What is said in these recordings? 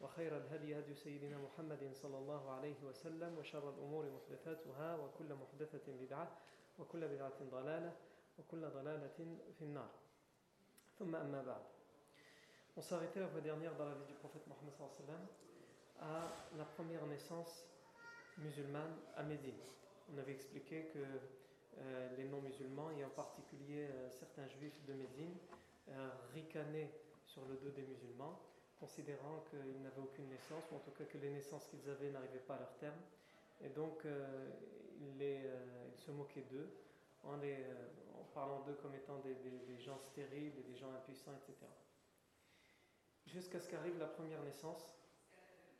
وخير الهدي هدي سيدنا محمد صلى الله عليه وسلم وشر الأمور محدثاتها وكل محدثة بدعة وكل بدعة ضلالة وكل ضلالة في النار ثم أما بعد On s'arrêtait la fois dernière dans la vie du prophète Mohammed sallam à la première naissance musulmane à Médine. On avait expliqué que euh, les non-musulmans, et en particulier euh, certains juifs de Médine, euh, ricanaient sur le dos des musulmans considérant qu'ils n'avaient aucune naissance, ou en tout cas que les naissances qu'ils avaient n'arrivaient pas à leur terme. Et donc, euh, ils, euh, se moquaient d'eux en, euh, en, parlant d'eux comme étant des, gens stériles des gens impuissants, etc. Jusqu'à ce qu'arrive la première naissance,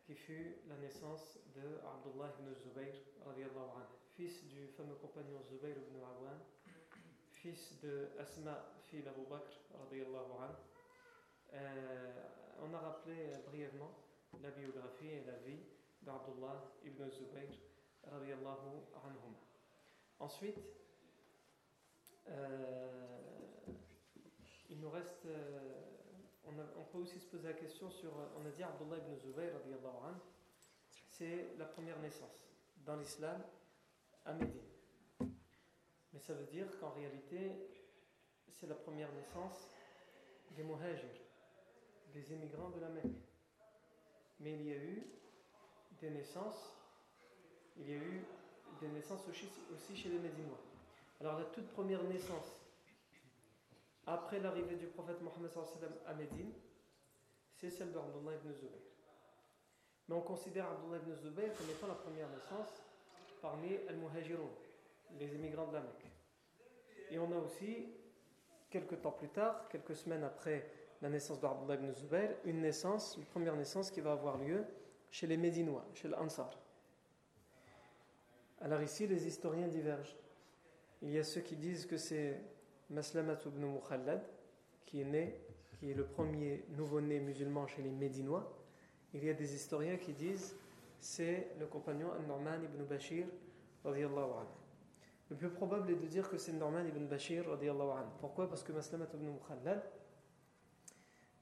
qui fut la naissance de Abdullah ibn Zubayr, fils du fameux compagnon Zubayr ibn Awan, fils de Asma, fille d'Abu Bakr, euh, on a rappelé euh, brièvement la biographie et la vie d'Abdullah ibn Zubayr anhum. Ensuite, euh, il nous reste. on, peut aussi se poser la question sur. On a dit Abdullah ibn Zubayr, c'est la première naissance dans l'islam à Médine. Mais ça veut dire qu'en réalité, c'est la première naissance des muhajirs des émigrants de la Mecque. Mais il y a eu des naissances, il y a eu des naissances aussi chez les Médinois. Alors la toute première naissance, après l'arrivée du prophète Mohammed à Médine, c'est celle d'Abdullah ibn Zubayr. Mais on considère Abdullah ibn Zubayr comme étant la première naissance parmi al-Muhajirun, les émigrants de la Mecque. Et on a aussi, quelques temps plus tard, quelques semaines après la naissance d'Abdullah ibn Zubayr, une naissance, une première naissance qui va avoir lieu chez les Médinois, chez l'Ansar. Alors ici, les historiens divergent. Il y a ceux qui disent que c'est Maslamat ibn Mukhallad qui est né, qui est le premier nouveau-né musulman chez les Médinois. Il y a des historiens qui disent c'est le compagnon Norman ibn Bashir Le plus probable est de dire que c'est Norman ibn Bashir Pourquoi? Parce que Maslamat ibn Mukhallad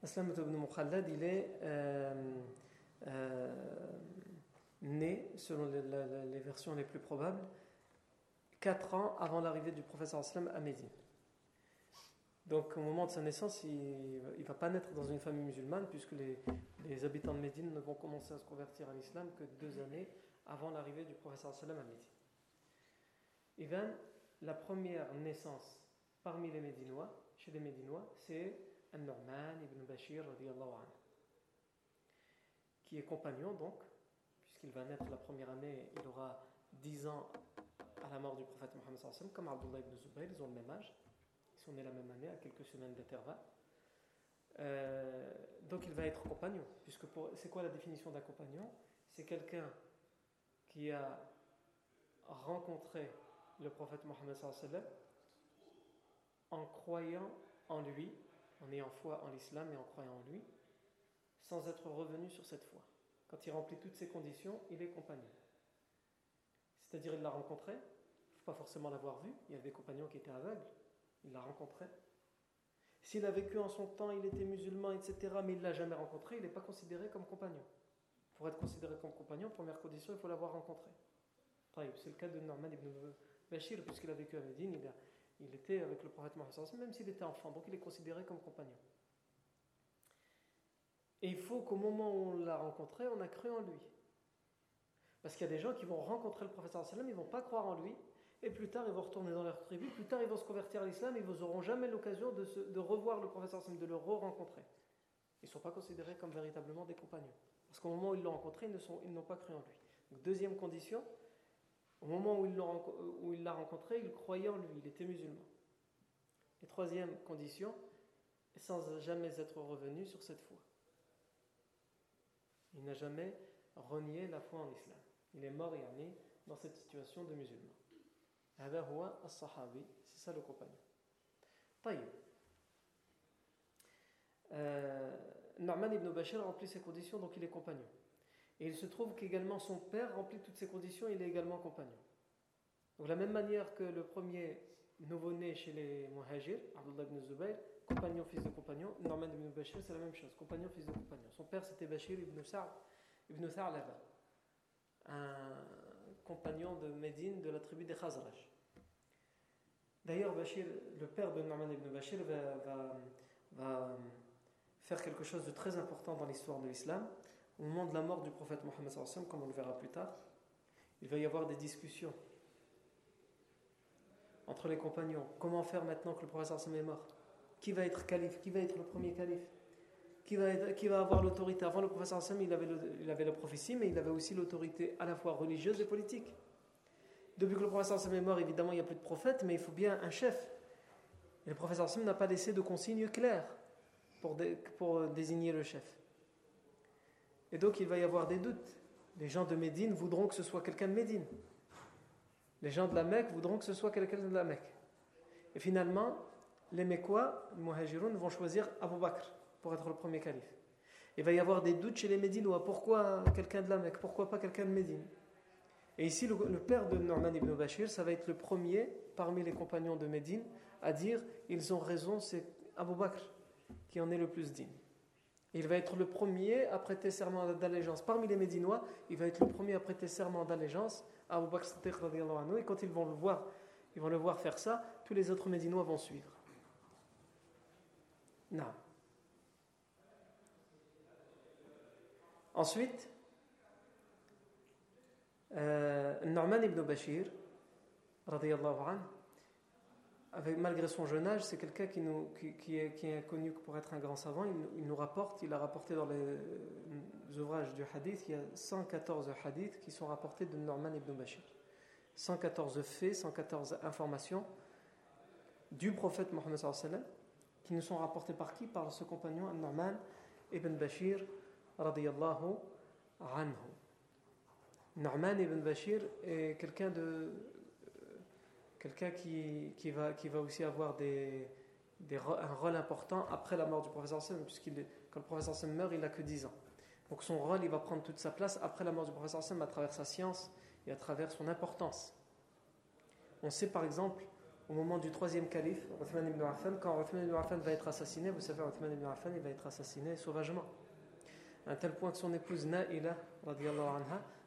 Aslam ibn Mukhallad, il est euh, euh, né, selon les, versions les plus probables, 4 ans avant l'arrivée du professeur Aslam à Médine. Donc au moment de sa naissance, il ne va pas naître dans une famille musulmane, puisque les, habitants de Médine ne vont commencer à se convertir à l'islam que deux années avant l'arrivée du professeur Aslam à Médine. Even, la première naissance parmi les Médinois, chez les Médinois, c'est An-Norman ibn Bashir qui est compagnon donc, puisqu'il va naître la première année, il aura 10 ans à la mort du prophète Mohammed comme Abdullah ibn Zubayr, ils ont le même âge, ils sont nés la même année, à quelques semaines d'intervalle. Euh, donc il va être compagnon, puisque c'est quoi la définition d'un compagnon? C'est quelqu'un qui a rencontré le prophète Mohammed en croyant en lui en ayant foi en l'islam et en croyant en lui, sans être revenu sur cette foi. Quand il remplit toutes ces conditions, il est compagnon. C'est-à-dire, il l'a rencontré, il ne faut pas forcément l'avoir vu, il y avait des compagnons qui étaient aveugles, il l'a rencontré. S'il a vécu en son temps, il était musulman, etc., mais il ne l'a jamais rencontré, il n'est pas considéré comme compagnon. Pour être considéré comme compagnon, première condition, il faut l'avoir rencontré. C'est le cas de Norman ibn Bashir, puisqu'il a vécu à Médine, il a, il était avec le prophète Mohammed, même s'il était enfant, donc il est considéré comme compagnon. Et il faut qu'au moment où on l'a rencontré, on a cru en lui. Parce qu'il y a des gens qui vont rencontrer le prophète ils ne vont pas croire en lui, et plus tard ils vont retourner dans leur tribu, plus tard ils vont se convertir à l'islam, et ils n'auront jamais l'occasion de, revoir le prophète de le re-rencontrer. Ils ne sont pas considérés comme véritablement des compagnons. Parce qu'au moment où ils l'ont rencontré, ils n'ont pas cru en lui. deuxième condition, au moment où il l'a rencontré, il croyait en lui, il était musulman. Et troisième condition, sans jamais être revenu sur cette foi. Il n'a jamais renié la foi en islam. Il est mort yani, dans cette situation de musulman. C'est ça le compagnon. Euh, Norman ibn Bashir remplit ces conditions, donc il est compagnon. Et il se trouve qu'également son père remplit toutes ces conditions, il est également compagnon. Donc, de la même manière que le premier nouveau-né chez les Muhajir, Abdullah ibn Zubayr, compagnon, fils de compagnon, Norman ibn Bashir, c'est la même chose, compagnon, fils de compagnon. Son père c'était Bashir ibn Sa'd ibn Tha'laba, un compagnon de Médine de la tribu des Khazraj. D'ailleurs, Bashir, le père de Norman ibn Bashir, va, faire quelque chose de très important dans l'histoire de l'islam. Au moment de la mort du prophète Mohammed, comme on le verra plus tard, il va y avoir des discussions entre les compagnons. Comment faire maintenant que le prophète est mort? Qui va être calife? Qui va être le premier calife? Qui va, avoir l'autorité? Avant le prophète il avait, il avait la prophétie, mais il avait aussi l'autorité à la fois religieuse et politique. Depuis que le prophète est mort, évidemment, il n'y a plus de prophète, mais il faut bien un chef. Et le prophète n'a pas laissé de consignes claires pour, pour désigner le chef. Et donc il va y avoir des doutes. Les gens de Médine voudront que ce soit quelqu'un de Médine. Les gens de la Mecque voudront que ce soit quelqu'un de la Mecque. Et finalement, les Mekwa, les Muhajiroun, vont choisir Abu Bakr pour être le premier calife. Il va y avoir des doutes chez les Médinois. Pourquoi quelqu'un de la Mecque? Pourquoi pas quelqu'un de Médine? Et ici, le, père de Norman ibn Bashir, ça va être le premier parmi les compagnons de Médine à dire ils ont raison, c'est Abu Bakr qui en est le plus digne. Il va être le premier à prêter serment d'allégeance. Parmi les Médinois, il va être le premier à prêter serment d'allégeance à Abu Bakr et quand ils vont le voir, ils vont le voir faire ça, tous les autres Médinois vont suivre. Non. Ensuite, euh, Norman ibn Bashir, anhu, malgré son jeune âge, c'est quelqu'un qui, est, connu pour être un grand savant. Il, nous rapporte, il a rapporté dans les ouvrages du hadith, il y a 114 hadiths qui sont rapportés de Norman ibn Bashir. 114 faits, 114 informations du prophète Mohammed qui nous sont rapportés par qui? Par ce compagnon Norman ibn Bashir radiyallahu anhu. Norman ibn Bashir est quelqu'un de quelqu'un qui, qui, va, qui va aussi avoir des, des, un rôle important après la mort du professeur Sam, puisqu'il quand le professeur Sam meurt, il n'a que 10 ans. Donc son rôle, il va prendre toute sa place après la mort du professeur Sam à travers sa science et à travers son importance. On sait par exemple, au moment du troisième calife, Uthman ibn Affan, quand Uthman ibn Affan va être assassiné, vous savez, Uthman ibn Affan, il va être assassiné sauvagement. À un tel point que son épouse Naïla,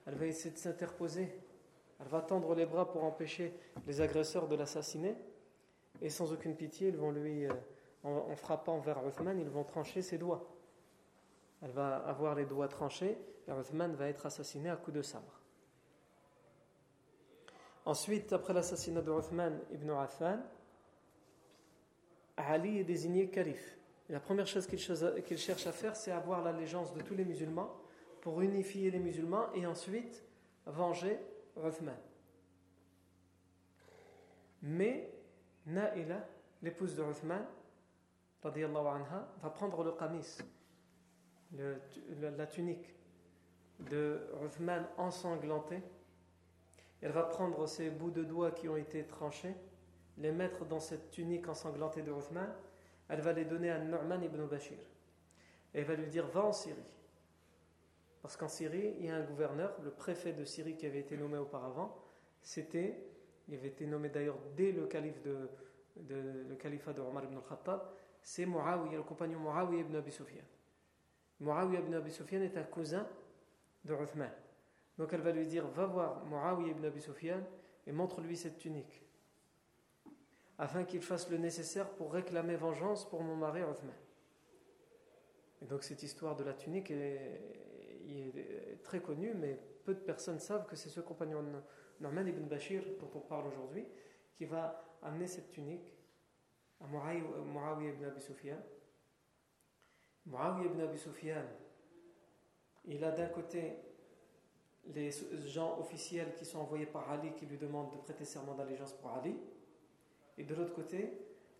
elle va essayer de s'interposer elle va tendre les bras pour empêcher les agresseurs de l'assassiner. Et sans aucune pitié, ils vont lui, euh, en, frappant vers Uthman, ils vont trancher ses doigts. Elle va avoir les doigts tranchés et Uthman va être assassiné à coups de sabre. Ensuite, après l'assassinat de Uthman ibn Affan, Ali est désigné calife. la première chose qu'il cherche à faire, c'est avoir l'allégeance de tous les musulmans pour unifier les musulmans et ensuite venger Mais Naïla, l'épouse de Uthman, anha, va prendre le qamis, la tunique de Uthman ensanglantée. Elle va prendre ses bouts de doigts qui ont été tranchés, les mettre dans cette tunique ensanglantée de Uthman. Elle va les donner à Nu'man ibn Bashir. Et elle va lui dire Va en Syrie. Parce qu'en Syrie, il y a un gouverneur, le préfet de Syrie qui avait été nommé auparavant, c'était, il avait été nommé d'ailleurs dès le, calife de, le califat de Omar ibn al-Khattab, c'est Muawiyah, le compagnon Muawiyah ibn Abi Sufyan. Muawiyah ibn Abi Sufyan est un cousin de Uthman. Donc elle va lui dire Va voir Muawiyah ibn Abi Sufyan et montre-lui cette tunique, afin qu'il fasse le nécessaire pour réclamer vengeance pour mon mari Uthman. Et donc cette histoire de la tunique est, est très connu, mais peu de personnes savent que c'est ce compagnon Norman ibn Bashir dont on parle aujourd'hui qui va amener cette tunique à Muawiyah ibn Abi Sufyan. Muawiyah ibn Abi Sufyan, il a d'un côté les gens officiels qui sont envoyés par Ali qui lui demandent de prêter serment d'allégeance pour Ali, et de l'autre côté,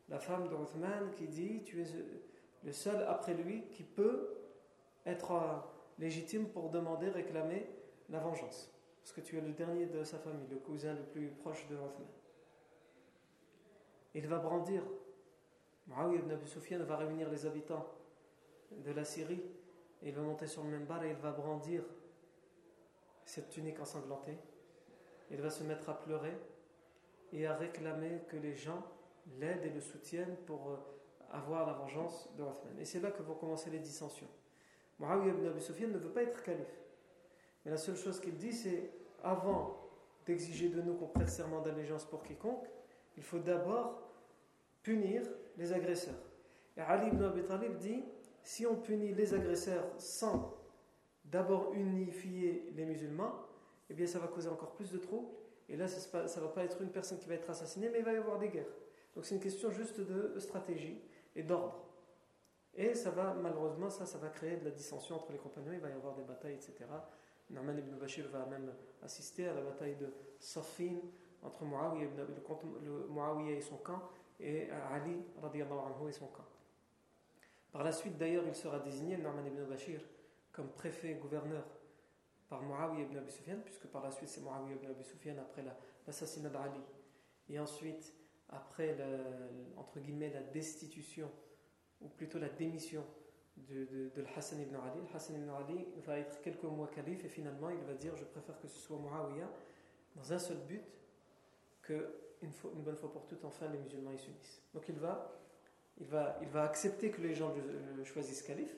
la femme de Uthman qui dit Tu es le seul après lui qui peut être euh, légitime pour demander, réclamer la vengeance. Parce que tu es le dernier de sa famille, le cousin le plus proche de Uthman. Il va brandir, Muawiyah ibn Abi Sufyan va réunir les habitants de la Syrie, il va monter sur le même bar et il va brandir cette tunique ensanglantée. Il va se mettre à pleurer et à réclamer que les gens l'aident et le soutiennent pour euh, avoir la vengeance de Othman. Et c'est là que vont commencer les dissensions. Muawiyah ibn Abi Sufyan ne veut pas être calife. Mais la seule chose qu'il dit, c'est avant d'exiger de nous qu'on prête serment d'allégeance pour quiconque, il faut d'abord punir les agresseurs. Et Ali ibn Abi Talib dit si on punit les agresseurs sans d'abord unifier les musulmans, eh bien ça va causer encore plus de troubles. Et là, ça ne va pas être une personne qui va être assassinée, mais il va y avoir des guerres. Donc c'est une question juste de stratégie et d'ordre. Et ça va, malheureusement, ça, ça va créer de la dissension entre les compagnons, il va y avoir des batailles, etc. Norman ibn Bashir va même assister à la bataille de Safin entre Muawiyah, et son camp et Ali anhu et son camp. Par la suite, d'ailleurs, il sera désigné, Norman ibn Bashir, comme préfet gouverneur par Muawiyah ibn Abi Sufyan, puisque par la suite c'est Muawiyah ibn Abi Sufyan après l'assassinat d'Ali, et ensuite après, entre guillemets, la destitution, ou plutôt la démission de, de, Hassan ibn Ali. Hassan ibn Ali va être quelques mois calife et finalement il va dire Je préfère que ce soit Muawiyah dans un seul but que une, une bonne fois pour toutes, enfin les musulmans y s'unissent. Donc il va, il, va, il va accepter que les gens le choisissent calife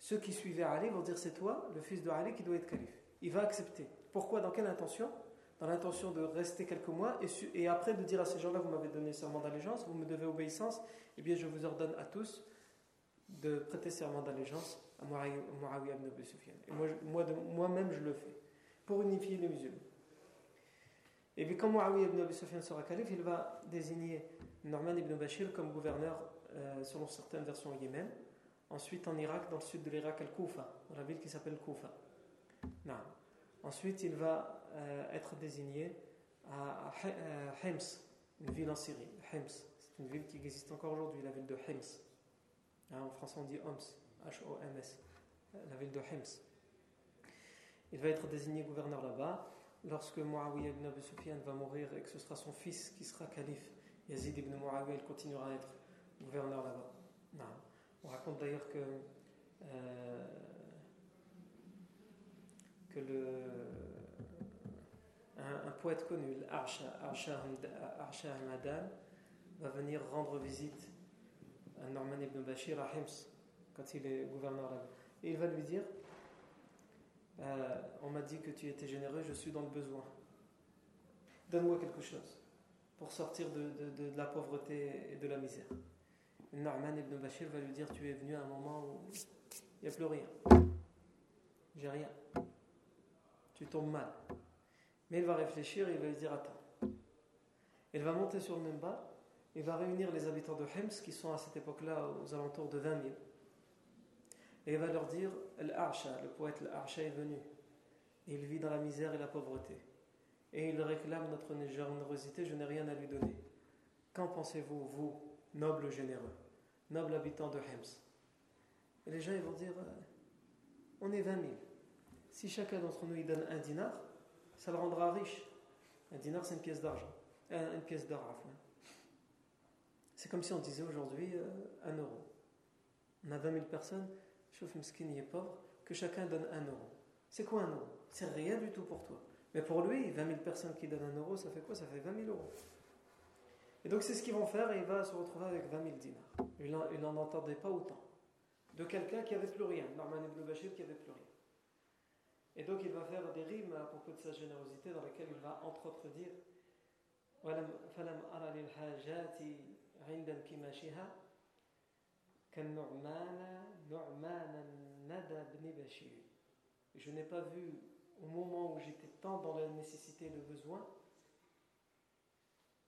ceux qui suivaient Ali vont dire c'est toi, le fils de Ali, qui doit être calife. Il va accepter. Pourquoi? Dans quelle intention? Dans l'intention de rester quelques mois et, après de dire à ces gens-là vous m'avez donné serment d'allégeance, vous me devez obéissance, eh bien je vous ordonne à tous de prêter serment d'allégeance à Muawiyah ibn Abi Sufyan. Et moi, moi-même je le fais pour unifier les musulmans. Et puis quand Muawiyah ibn Abi Sufyan sera calife, il va désigner Norman ibn Bashir comme gouverneur, euh, selon certaines versions, au Yémen. Ensuite, en Irak, dans le sud de l'Irak, Al-Koufa, dans la ville qui s'appelle Koufa. Ensuite, il va euh, être désigné à, Hems, une ville en Syrie. Hems, c'est une ville qui existe encore aujourd'hui, la ville de Hems. Hein, en français, on dit Homs, H-O-M-S, la ville de Hems. Il va être désigné gouverneur là-bas. Lorsque Muawiyah ibn Abi Sufyan va mourir et que ce sera son fils qui sera calife, Yazid ibn Muawiyah, il continuera à être gouverneur là-bas. On raconte d'ailleurs que, euh, que un, poète connu, Arsha Hamadan, va venir rendre visite à Norman ibn Bashir à Hims quand il est gouverneur là Et il va lui dire euh, On m'a dit que tu étais généreux, je suis dans le besoin. Donne-moi quelque chose pour sortir de, de la pauvreté et de la misère. Norman ibn Bashir va lui dire Tu es venu à un moment où il n'y a plus rien. J'ai rien. Tu tombes mal. Mais il va réfléchir et il va lui dire Attends. Il va monter sur le même bas et va réunir les habitants de Hems qui sont à cette époque-là aux alentours de 20 000. Et il va leur dire Al-Arsha, le poète Al-Arsha est venu. Il vit dans la misère et la pauvreté. Et il réclame notre générosité, je n'ai rien à lui donner. Qu'en pensez-vous, vous, noble généreux, noble habitant de Hems? Et les gens ils vont dire euh, on est 20 000. Si chacun d'entre nous il donne un dinar, ça le rendra riche. Un dinar, c'est une pièce d'argent. Euh, une pièce d'or, C'est comme si on disait aujourd'hui euh, un euro. On a 20 000 personnes, chauffe Mskin est pauvre, que chacun donne un euro. C'est quoi un euro? C'est rien du tout pour toi. Mais pour lui, 20 000 personnes qui donnent un euro, ça fait quoi? Ça fait 20 000 euros. Et donc c'est ce qu'ils vont faire et il va se retrouver avec 20 000 dinars. Il n'en entendait pas autant. De quelqu'un qui avait plus rien, Norman ibn Bashir qui avait plus rien. Et donc il va faire des rimes à propos de sa générosité dans lesquelles il va entre autres dire Je n'ai pas vu au moment où j'étais tant dans la nécessité et le besoin,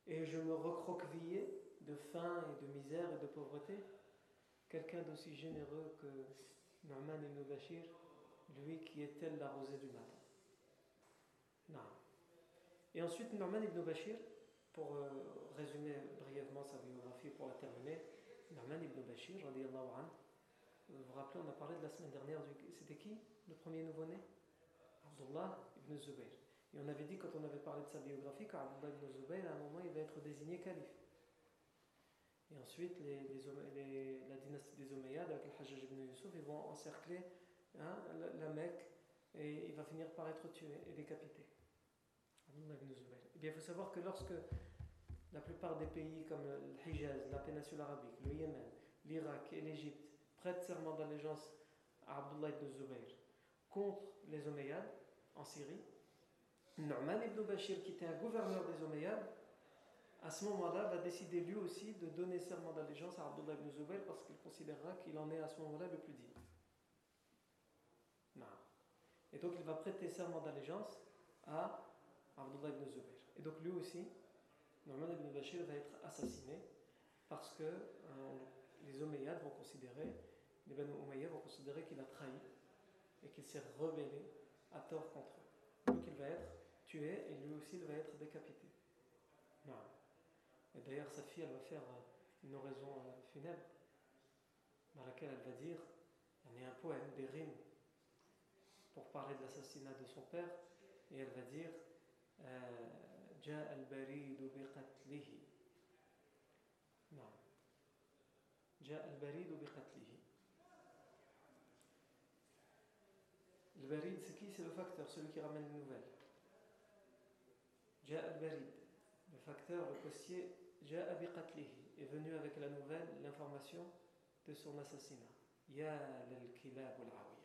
et je me recroquevillais de faim et de misère et de pauvreté, quelqu'un d'aussi généreux que Norman ibn Bashir, lui qui est la rosée du matin. Non. Et ensuite, Norman ibn Bashir, pour euh, résumer brièvement sa biographie pour la terminer, Norman ibn Bashir, an, vous vous rappelez, on a parlé de la semaine dernière, c'était qui le premier nouveau-né? Abdullah ibn Zubayr. Et on avait dit, quand on avait parlé de sa biographie, qu'Abdullah ibn Zubayr, à un moment, il va être désigné calife. Et ensuite, la dynastie des Omeyyades, avec le ibn Yusuf, ils vont encercler hein, la, Mecque et il va finir par être tué et décapité. Eh bien, il faut savoir que lorsque la plupart des pays comme le Hijaz, la péninsule arabique, le Yémen, l'Irak et l'Égypte prêtent serment d'allégeance à Abdullah ibn Zubayr contre les Omeyyades en Syrie, Norman ibn Bashir, qui était un gouverneur des Omeyyades, à ce moment-là, va décider lui aussi de donner serment d'allégeance à Abdullah ibn Zubayr parce qu'il considérera qu'il en est à ce moment-là le plus digne. Et donc il va prêter serment d'allégeance à Abdullah ibn Zubayr. Et donc lui aussi, Norman ibn Bashir va être assassiné parce que euh, les Omeyyades vont considérer, les vont considérer qu'il a trahi et qu'il s'est rebellé à tort contre eux. Donc il va être tué et lui aussi il va être décapité. Et d'ailleurs sa fille elle va faire euh, une oraison euh, funèbre dans laquelle elle va dire, y a un poème, des rimes pour parler de l'assassinat de son père et elle va dire euh, non. Le barid, c'est qui? C'est le facteur, celui qui ramène les nouvelles. Ja'a barid le facteur, le postier, Ja'a est venu avec la nouvelle, l'information de son assassinat. Ya lal kilab al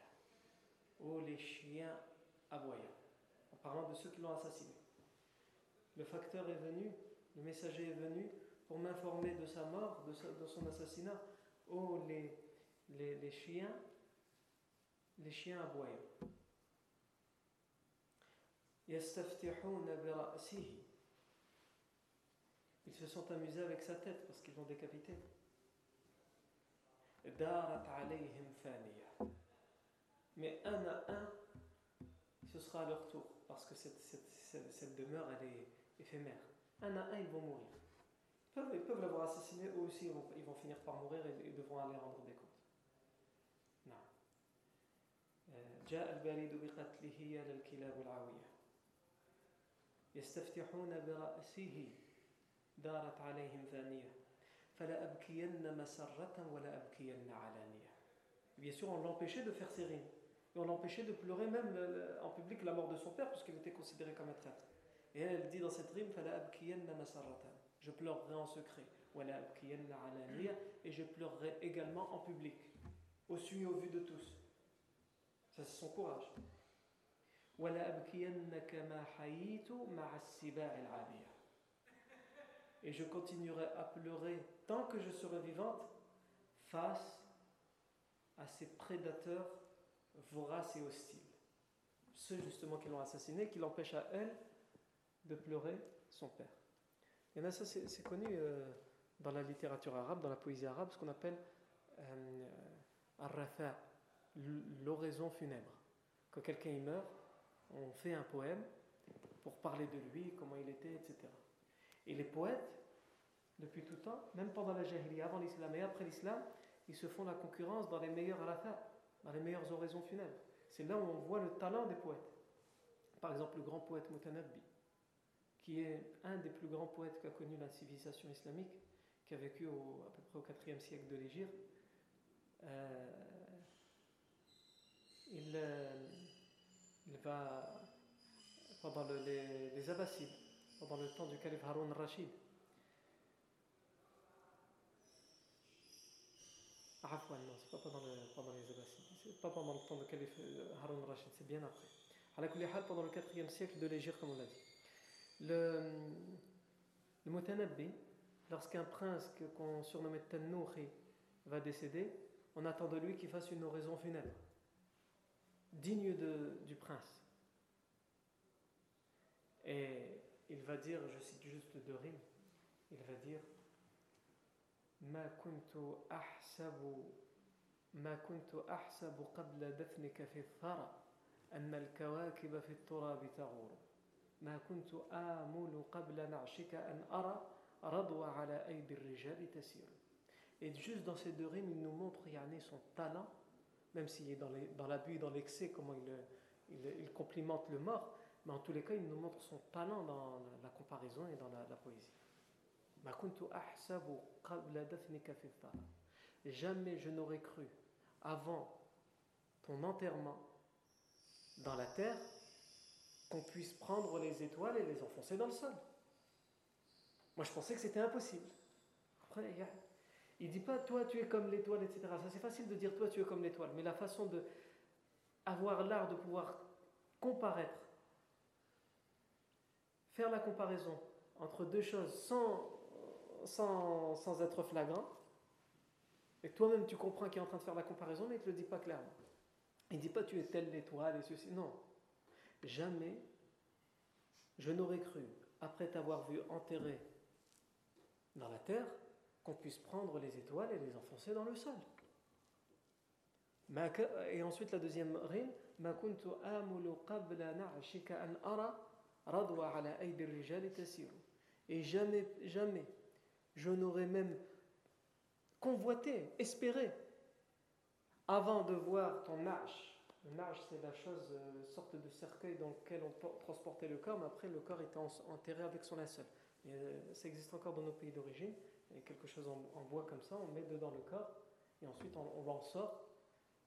Oh les chiens aboyants. En parlant de ceux qui l'ont assassiné. Le facteur est venu, le messager est venu pour m'informer de sa mort, de, son assassinat. Oh les, les, les chiens les chiens aboyants. Ils se sont amusés avec sa tête parce qu'ils l'ont décapité Mais un à un, ce sera à leur tour parce que cette, cette, demeure elle est éphémère. Un à un, ils vont mourir. Ils peuvent, l'avoir assassiné, eux aussi ils vont, finir par mourir et, devront aller rendre des comptes. جاء البريد بقتله يا للكلاب العاوية يستفتحون برأسه دارت عليهم ثانية فلا أبكين مسرة ولا أبكين علانية Bien sûr, on l'empêchait de faire ses rimes. Et on l'empêchait de pleurer même en public la mort de son père, puisqu'il était considéré comme un traître. Et elle, elle dit dans cette rime Je pleurerai en secret. Et je pleurerai également en public, au su et au vu de tous. Ça, c'est son courage. Et je continuerai à pleurer tant que je serai vivante face à ces prédateurs voraces et hostiles. Ceux justement qui l'ont assassiné, qui l'empêchent à elle de pleurer son père. Et ça, c'est connu euh, dans la littérature arabe, dans la poésie arabe, ce qu'on appelle euh, ar-rafa, l'oraison funèbre. Quand quelqu'un meurt, on fait un poème pour parler de lui, comment il était, etc. Et les poètes, depuis tout temps, même pendant la jahiliya, avant l'islam et après l'islam, ils se font la concurrence dans les meilleurs arafat, les meilleures oraisons funèbres. C'est là où on voit le talent des poètes. Par exemple, le grand poète Mutanabbi, qui est un des plus grands poètes qu'a connu la civilisation islamique, qui a vécu à peu près au IVe siècle de l'Égypte. Euh, il, euh, il va, pendant les, les Abbassides, pendant le temps du calife Harun Rashid, Afwan, non, c'est pas pendant, pendant les Abbassides, c'est pas pendant le temps de calife euh, Harun Rashid, c'est bien après. À la pendant le 4e siècle de l'Égypte, comme on l'a dit. Le, euh, le Mutanabbi, lorsqu'un prince qu'on surnommait Tannouri va décéder, on attend de lui qu'il fasse une oraison funèbre, digne de, du prince. Et il va dire, je cite juste deux rimes, il va dire Ma kuntu ahsabu ما كنت أحسب قبل دفنك في الثرى أن الكواكب في التراب تغور ما كنت آمل قبل نعشك أن أرى رضوى على أيدي الرجال تسير Et juste dans ces deux rimes, il nous montre Yanné son talent, même s'il est dans l'abus et dans l'excès, comment il, il, il, complimente le mort, mais en tous les cas, il nous montre son talent dans la comparaison et dans la, la poésie. Jamais je n'aurais cru avant ton enterrement dans la terre qu'on puisse prendre les étoiles et les enfoncer dans le sol. Moi je pensais que c'était impossible. Après, il dit pas toi tu es comme l'étoile, etc. Ça c'est facile de dire toi tu es comme l'étoile, mais la façon de avoir l'art de pouvoir comparaître, faire la comparaison entre deux choses sans sans, sans être flagrant, et toi-même tu comprends qu'il est en train de faire la comparaison, mais il ne te le dit pas clairement. Il ne dit pas tu es telle l'étoile et ceci. Non. Jamais je n'aurais cru, après t'avoir vu enterré dans la terre, qu'on puisse prendre les étoiles et les enfoncer dans le sol. Et ensuite la deuxième rime, et jamais, jamais je n'aurais même convoité, espéré, avant de voir ton arche. Le arche, c'est la chose, euh, sorte de cercueil dans lequel on transportait le corps, mais après le corps était enterré avec son linceul. Et, euh, ça existe encore dans nos pays d'origine. A quelque chose en, bois comme ça, on met dedans le corps, et ensuite on, l'en sort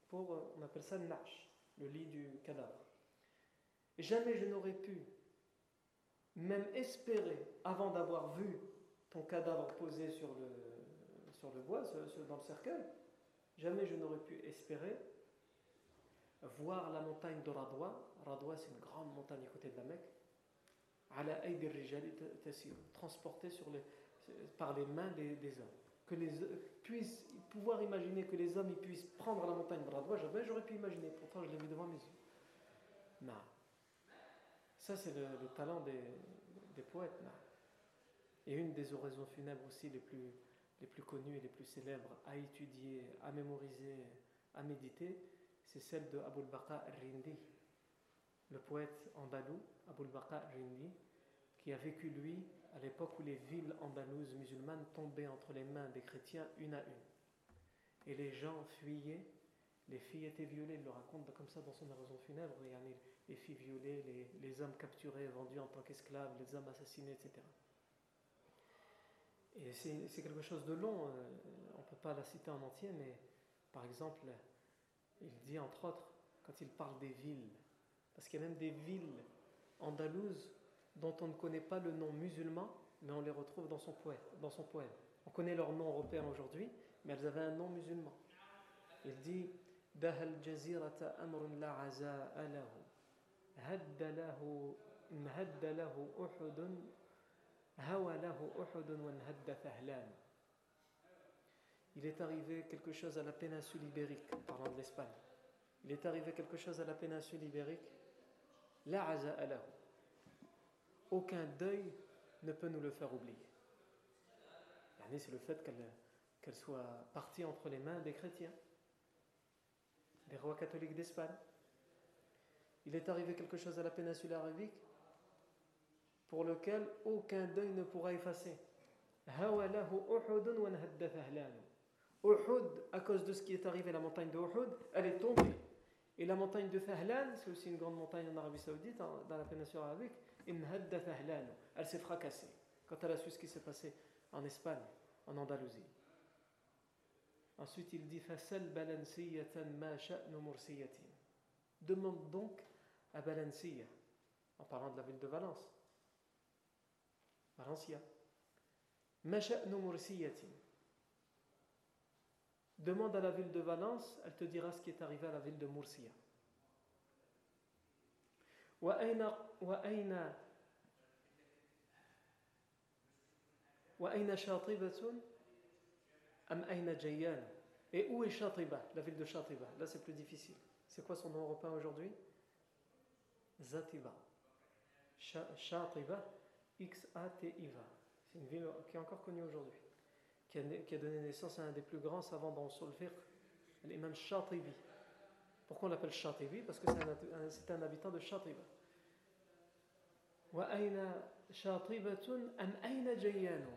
pour, euh, on appelle ça le narche, le lit du cadavre. Et jamais je n'aurais pu même espérer, avant d'avoir vu ton cadavre posé sur le, sur le bois, dans le cercueil, jamais je n'aurais pu espérer voir la montagne de Radwa. Radwa, c'est une grande montagne à côté de la Mecque. transportée sur les, par les mains des, hommes. Que les puissent pouvoir imaginer que les hommes ils puissent prendre la montagne de Radwa, jamais j'aurais pu imaginer. Pourtant, je l'ai vu devant mes yeux. Non. Ça, c'est le, talent des, poètes. Et une des oraisons funèbres aussi les plus, les plus connues et les plus célèbres à étudier, à mémoriser, à méditer, c'est celle de Abul Baqa al-Rindi, le poète andalou Abul Baqa al-Rindi, qui a vécu lui à l'époque où les villes andalouses musulmanes tombaient entre les mains des chrétiens une à une. Et les gens fuyaient, les filles étaient violées, il le raconte comme ça dans son oraison funèbre, les filles violées, les hommes capturés, vendus en tant qu'esclaves, les hommes assassinés, etc. Et c'est quelque chose de long, euh, on ne peut pas la citer en entier, mais par exemple, il dit entre autres, quand il parle des villes, parce qu'il y a même des villes andalouses dont on ne connaît pas le nom musulman, mais on les retrouve dans son poème. Dans son poème. On connaît leur nom européen aujourd'hui, mais elles avaient un nom musulman. Il dit Dahal jazirata amrun la il est arrivé quelque chose à la péninsule ibérique, parlant de l'Espagne. Il est arrivé quelque chose à la péninsule ibérique. La Aucun deuil ne peut nous le faire oublier. C'est le fait qu'elle soit partie entre les mains des chrétiens, des rois catholiques d'Espagne. Il est arrivé quelque chose à la péninsule arabique pour lequel aucun deuil ne pourra effacer. Uhud, à cause de ce qui est arrivé, la montagne de Uhud, elle est tombée. Et la montagne de Thahlan, c'est aussi une grande montagne en Arabie Saoudite, dans la péninsule arabique, elle s'est fracassée quand elle a su ce qui s'est passé en Espagne, en Andalousie. Ensuite, il dit Demande donc à Balansiya, en parlant de la ville de Valence. Valencia. Demande à la ville de Valence, elle te dira ce qui est arrivé à la ville de Murcia. Et où est Shatiba, la ville de Shatiba? Là c'est plus difficile. C'est quoi son nom européen aujourd'hui? Zatiba. Shatiba, X-A-T-I-V-A. C'est une ville qui est encore connue aujourd'hui, qui a, donné naissance à un des plus grands savants dans le fiqh, l'imam Shatibi. Pourquoi on l'appelle Shatibi Parce que c'est un, habitant de Shatiba.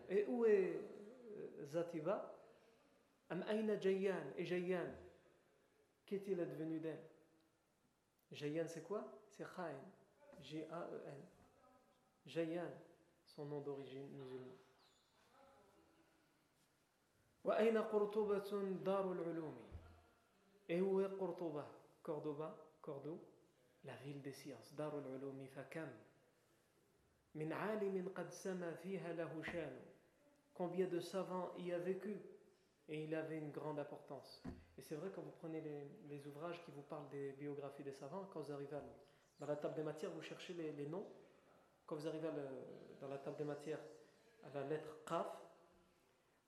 Et où est euh, Zatiba? Am aina Jayyan? Et Jayyan, qu'est-il advenu d'elle? Jayyan, c'est quoi? C'est Khaen. G-A-E-N. Jayyan, son nom d'origine musulmane. وأين قرطبة دار العلوم Et où est Cordoba Cordoba, Cordoue, la ville des sciences. دار العلوم فكم من عالم قد سما فيها له شان Combien de savants y a vécu et il avait une grande importance. Et c'est vrai, quand vous prenez les, les, ouvrages qui vous parlent des biographies des savants, quand vous arrivez dans la table des matières, vous cherchez les, les noms. Quand vous arrivez le, dans la table des matières à la lettre Qaf,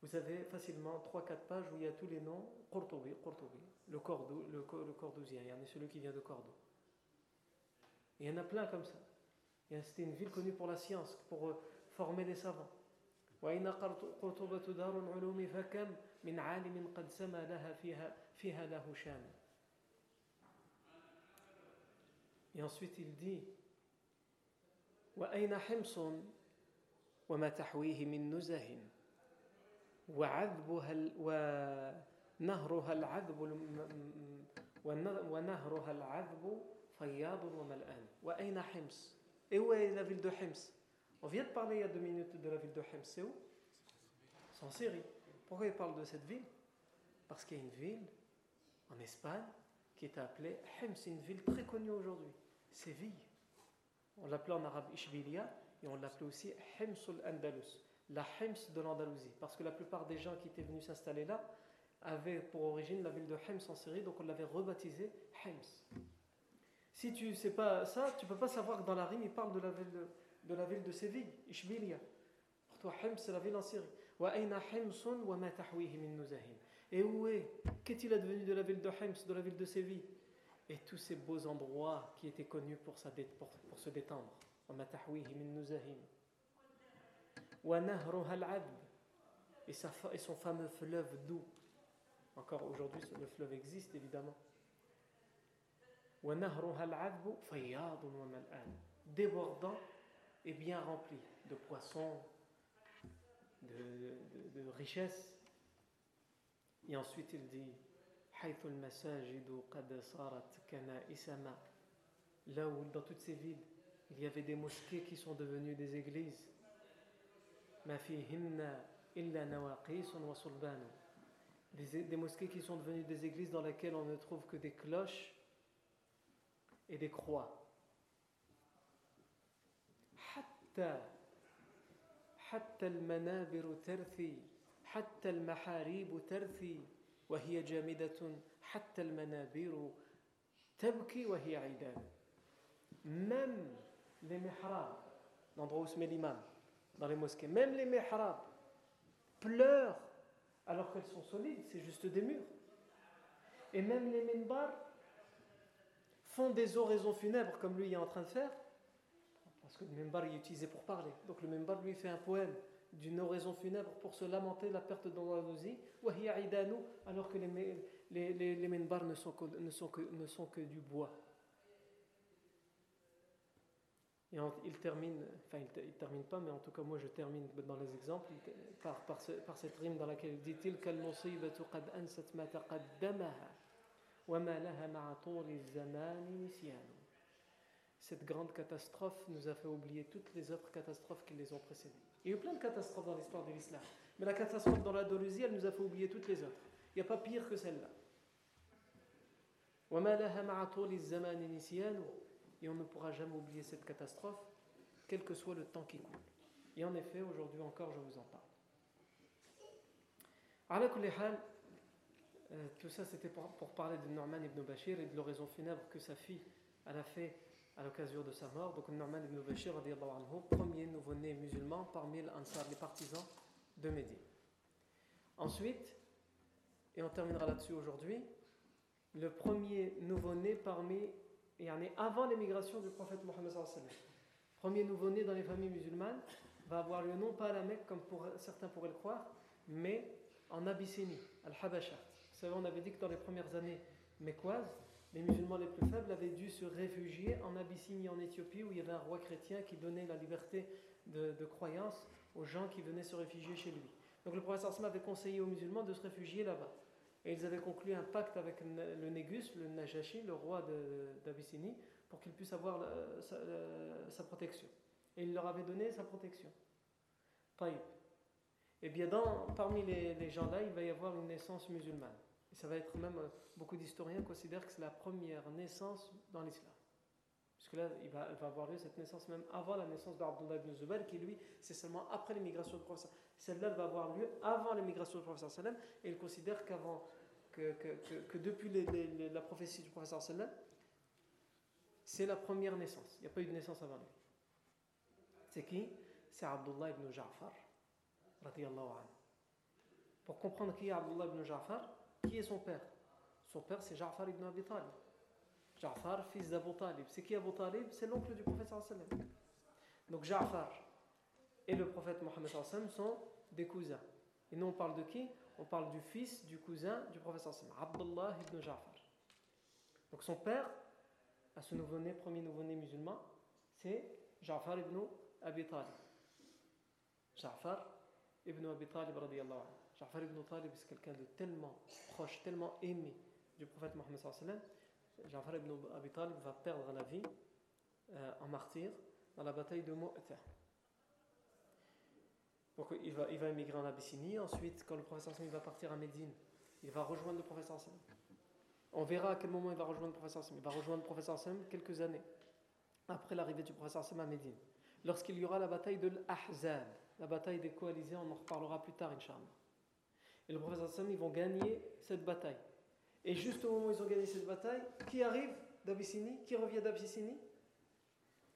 vous avez facilement 3-4 pages où il y a tous les noms Qurtubi, Qurtubi, le, Cordoue, le, le Cordouzien, il y en a celui qui vient de Cordoue. Et il y en a plein comme ça. C'était une ville connue pour la science, pour euh, former des savants. وأين قرطبة دار العلوم فكم من عالم قد سما لها فيها, فيها له شان Et ensuite il dit وأين حمص وما تحويه من نزه وعذبها ونهرها العذب ونهرها العذب فياض وملآن وأين حمص Et où est la ville de Hims On vient de parler il y a deux minutes de la ville de Hims. C'est où C'est en Syrie. Pourquoi il parle de cette ville Parce qu'il y a une ville en Espagne qui est appelée Hims, une ville très connue aujourd'hui. Séville. On l'appelait en arabe Ishbilia et on l'appelait aussi Himsul Andalus, la Hims de l'Andalousie. Parce que la plupart des gens qui étaient venus s'installer là avaient pour origine la ville de Hims en Syrie, donc on l'avait rebaptisée Hims. Si tu ne sais pas ça, tu ne peux pas savoir que dans la rime, il parle de la ville de, la ville Séville, Ishbilia. Pour toi, Hims, c'est la ville en Syrie. Et où est Qu'est-il advenu de la ville de Hims, de la ville de Séville? Et tous ces beaux endroits qui étaient connus pour se détendre. Et, sa, et son fameux fleuve doux. Encore aujourd'hui, le fleuve existe évidemment. Débordant et bien rempli de poissons, de, de, de richesses. Et ensuite il dit Là où dans toutes ces villes, il y avait des mosquées qui sont devenues des églises. Des, des mosquées qui sont devenues des églises dans lesquelles on ne trouve que des cloches et des croix. حتى حتى المنابر ترثي حتى المحاريب ترثي وهي جامدة حتى المنابر تبكي وهي عيدان même les mihrabs l'endroit où se met l'imam dans les mosquées même les mihrabs pleurent alors qu'elles sont solides c'est juste des murs et même les minbars font des oraisons funèbres comme lui est en train de faire, parce que le membar est utilisé pour parler. Donc le membar lui fait un poème d'une oraison funèbre pour se lamenter la perte d'Andalousie, alors que les, les, les, les ne sont, que, ne, sont que, ne sont que du bois. Et il termine, enfin il, il, termine pas, mais en tout cas moi je termine dans les exemples par, par, ce, par cette rime dans laquelle il dit cette grande catastrophe nous a fait oublier toutes les autres catastrophes qui les ont précédées. Il y a eu plein de catastrophes dans l'histoire de l'islam. Mais la catastrophe dans l'Andalousie, elle nous a fait oublier toutes les autres. Il n'y a pas pire que celle-là. Et on ne pourra jamais oublier cette catastrophe, quel que soit le temps qui coule. Et en effet, aujourd'hui encore, je vous en parle. Euh, tout ça, c'était pour, parler de Norman ibn Bashir et de l'oraison funèbre que sa fille a fait à l'occasion de sa mort. Donc, Norman ibn Bashir, anhu, premier nouveau-né musulman parmi les les partisans de Médine. Ensuite, et on terminera là-dessus aujourd'hui, le premier nouveau-né parmi, et avant l'émigration du prophète Mohammed. premier nouveau-né dans les familles musulmanes va avoir lieu non pas à la Mecque comme pour, certains pourraient le croire, mais en Abyssinie, Al-Habasha. Vous savez, on avait dit que dans les premières années mécoises, les musulmans les plus faibles avaient dû se réfugier en Abyssinie, en Éthiopie, où il y avait un roi chrétien qui donnait la liberté de, croyance aux gens qui venaient se réfugier chez lui. Donc le prophète avait conseillé aux musulmans de se réfugier là-bas. Et ils avaient conclu un pacte avec le Négus, le Najashi, le roi d'Abyssinie, pour qu'il puisse avoir sa, protection. Et il leur avait donné sa protection. Taïb. Et bien, dans, parmi les, gens-là, il va y avoir une naissance musulmane. Et ça va être même, euh, beaucoup d'historiens considèrent que c'est la première naissance dans l'islam. Puisque là, il va, avoir lieu cette naissance même avant la naissance d'Abdullah ibn Zubayr, qui lui, c'est seulement après l'émigration du prophète. Celle-là va avoir lieu avant l'émigration du prophète. Et il considère qu'avant, que, que, que, depuis la prophétie du prophète, c'est la première naissance. Il n'y a pas eu de naissance avant lui. C'est qui? C'est Abdullah ibn Ja'far. Pour comprendre qui est Abdullah ibn Ja'far, qui est son père? Son père, c'est Ja'far ibn Abi Talib. Ja'far, fils d'Abu Talib. C'est qui Abu Talib? C'est l'oncle du prophète sallam. Donc Ja'far et le prophète Mohammed sallam sont des cousins. Et nous on parle de qui? On parle du fils, du cousin du prophète sallam, Abdullah ibn Ja'far. Donc son père, à ce nouveau-né, premier nouveau-né musulman, c'est Ja'far ibn Abi Talib. Ja'far ibn Abi Talib radiallahu anhu. Ja'far ibn Talib, c'est quelqu'un de tellement proche, tellement aimé du prophète Mohammed sallam Ja'far ibn Abi va perdre la vie euh, en martyr dans la bataille de Mu'tah. Donc il va, il va émigrer en Abyssinie. Ensuite, quand le professeur il va partir à Médine, il va rejoindre le professeur Sam. On verra à quel moment il va rejoindre le professeur Sam. Il va rejoindre le professeur Sam quelques années après l'arrivée du professeur Sam à Médine. Lorsqu'il y aura la bataille de l'Ahzab, la bataille des coalisés, on en reparlera plus tard, Inch'Allah. Et le professeur Sam, ils vont gagner cette bataille. Et juste au moment où ils ont gagné cette bataille, qui arrive d'Abyssinie Qui revient d'Abyssinie?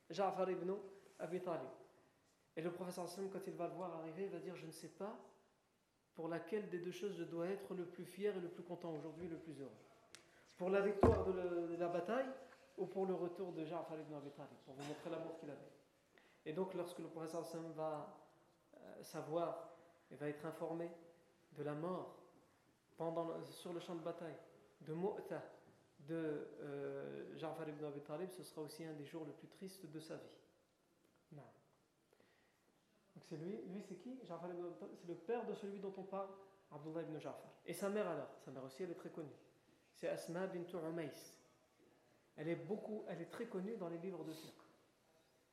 Ja'far ibn Abi Talib. Et le professeur Hassan, quand il va le voir arriver, il va dire Je ne sais pas pour laquelle des deux choses je dois être le plus fier et le plus content aujourd'hui, le plus heureux. Pour la victoire de, la bataille ou pour le retour de Ja'far ibn Abi Talib, pour vous montrer l'amour qu'il avait. Et donc, lorsque le professeur Hassan va euh, savoir et va être informé de la mort pendant, sur le champ de bataille, de Mu'ta de euh, Ja'far ibn Abi Talib, ce sera aussi un des jours les plus tristes de sa vie. Non. Donc c'est lui, lui c'est qui? Ja'far ibn c'est le père de celui dont on parle, Abdullah ibn Ja'far. Et sa mère alors, sa mère aussi elle est très connue. C'est Asma bint Umays. Elle est beaucoup, elle est très connue dans les livres de fiqh.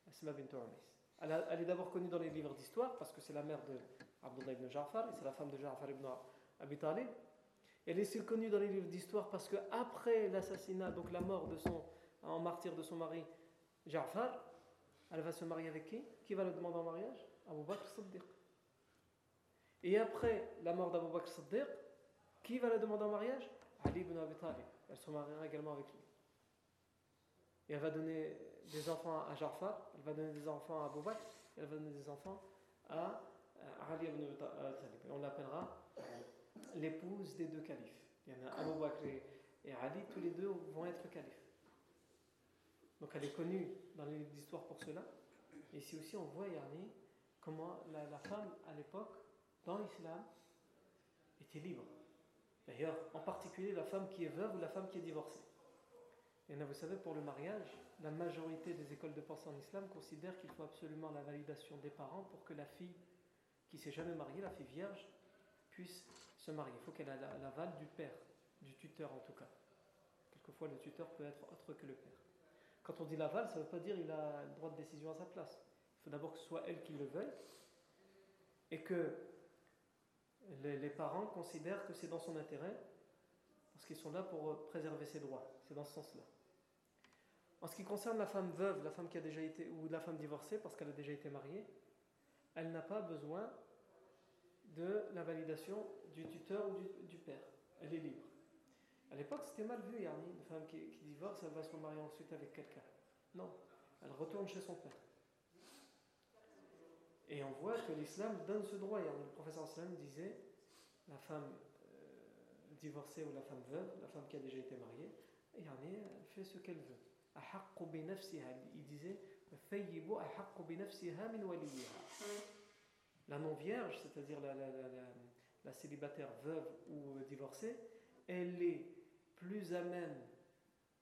Asma bint Umays. Elle, elle, est d'abord connue dans les livres d'histoire parce que c'est la mère de Abdullah ibn Ja'far et c'est la femme de Ja'far ibn Abi Talib. Elle est connue dans les livres d'histoire parce que après l'assassinat, donc la mort en martyr de son mari, Ja'far, elle va se marier avec qui? Qui va le demander en mariage? Abu Bakr Siddiq. Et après la mort d'Abu Bakr Siddiq, qui va la demander en mariage? Ali ibn Abi Talib. Elle se mariera également avec lui. Et elle va donner des enfants à Ja'far, elle va donner des enfants à Abu Bakr, elle va donner des enfants à Ali ibn Abi Talib. On l'appellera l'épouse des deux califes. Il y en a Abu Bakr et Ali, tous les deux vont être califes. Donc elle est connue dans les livres d'histoire pour cela. Et ici aussi, on voit Yani, comment la, femme à l'époque, dans l'islam, était libre. D'ailleurs, en particulier la femme qui est veuve ou la femme qui est divorcée. Et vous savez, pour le mariage, la majorité des écoles de pensée en islam considèrent qu'il faut absolument la validation des parents pour que la fille qui s'est jamais mariée, la fille vierge, puisse se marier. Il faut qu'elle ait l'aval du père, du tuteur en tout cas. Quelquefois, le tuteur peut être autre que le père. Quand on dit l'aval, ça ne veut pas dire qu'il a le droit de décision à sa place. Il faut d'abord que ce soit elle qui le veuille et que les, parents considèrent que c'est dans son intérêt parce qu'ils sont là pour préserver ses droits. C'est dans ce sens-là. En ce qui concerne la femme veuve, la femme qui a déjà été, ou la femme divorcée parce qu'elle a déjà été mariée, elle n'a pas besoin de la validation du tuteur ou du, père. Elle est libre. À l'époque, c'était mal vu, Yarni, une femme qui, divorce, elle va se remarier ensuite avec quelqu'un. Non, elle retourne chez son père. Et on voit que l'islam donne ce droit. Le professeur Islam disait la femme euh, divorcée ou la femme veuve, la femme qui a déjà été mariée, Yarni, elle fait ce qu'elle veut. Il disait La non-vierge, c'est-à-dire la, célibataire veuve ou divorcée, elle est plus à même